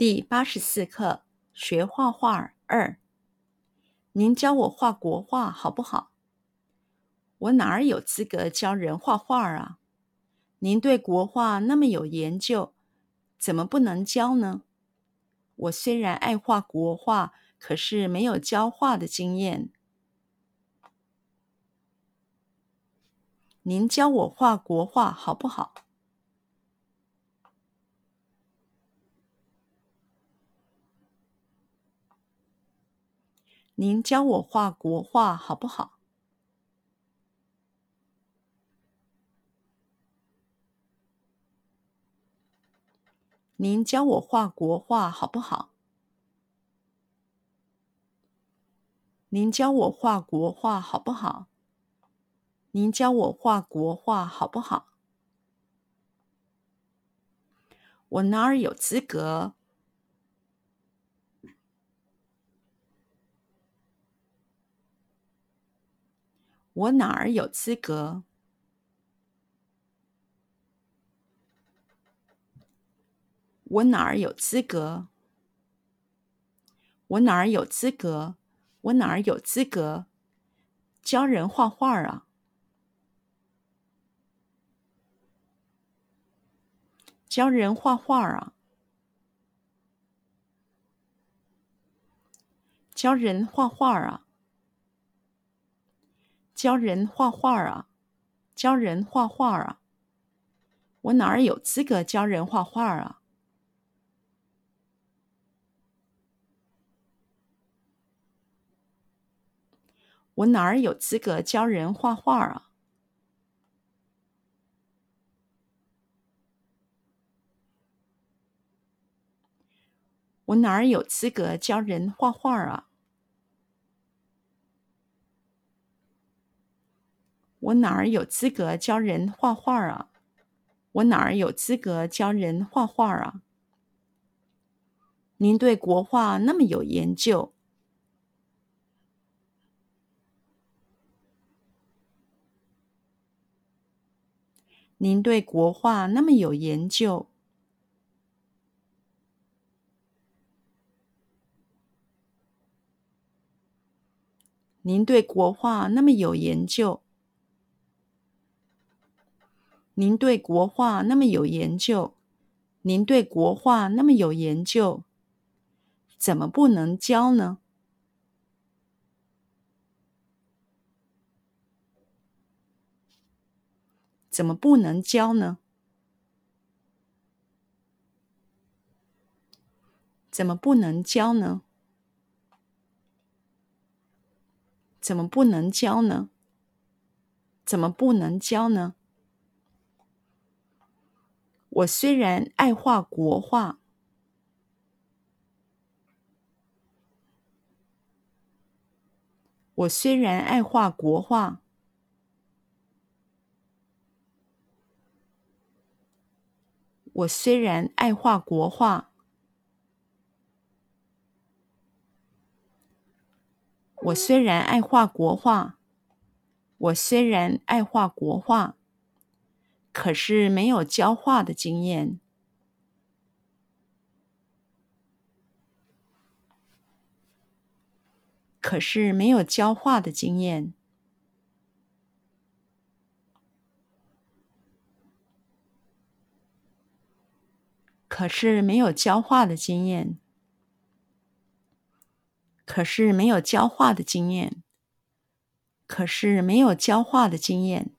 第八十四课学画画二。您教我画国画好不好？我哪儿有资格教人画画啊？您对国画那么有研究，怎么不能教呢？我虽然爱画国画，可是没有教画的经验。您教我画国画好不好？您教我画国画好不好？您教我画国画好不好？您教我画国画好不好？您教我画国画好不好？我哪儿有资格？我哪儿有资格？我哪儿有资格？我哪儿有资格？我哪儿有资格教人画画啊？教人画画啊？教人画画啊？教人画画啊，教人画画啊！我哪儿有资格教人画画啊？我哪儿有资格教人画画啊？我哪儿有资格教人画画啊？我哪儿有资格教人画画啊？我哪儿有资格教人画画啊？您对国画那么有研究。您对国画那么有研究。您对国画那么有研究。您对国画那么有研究，您对国画那么有研究，怎么不能教呢？怎么不能教呢？怎么不能教呢？怎么不能教呢？怎么不能教呢？我虽然爱画国画，我虽然爱画国画，我虽然爱画国画，我虽然爱画国画，我虽然爱画国画。可是没有教画的经验，可是没有教画的经验，可是没有教画的经验，可是没有教画的经验，可是没有教画的经验。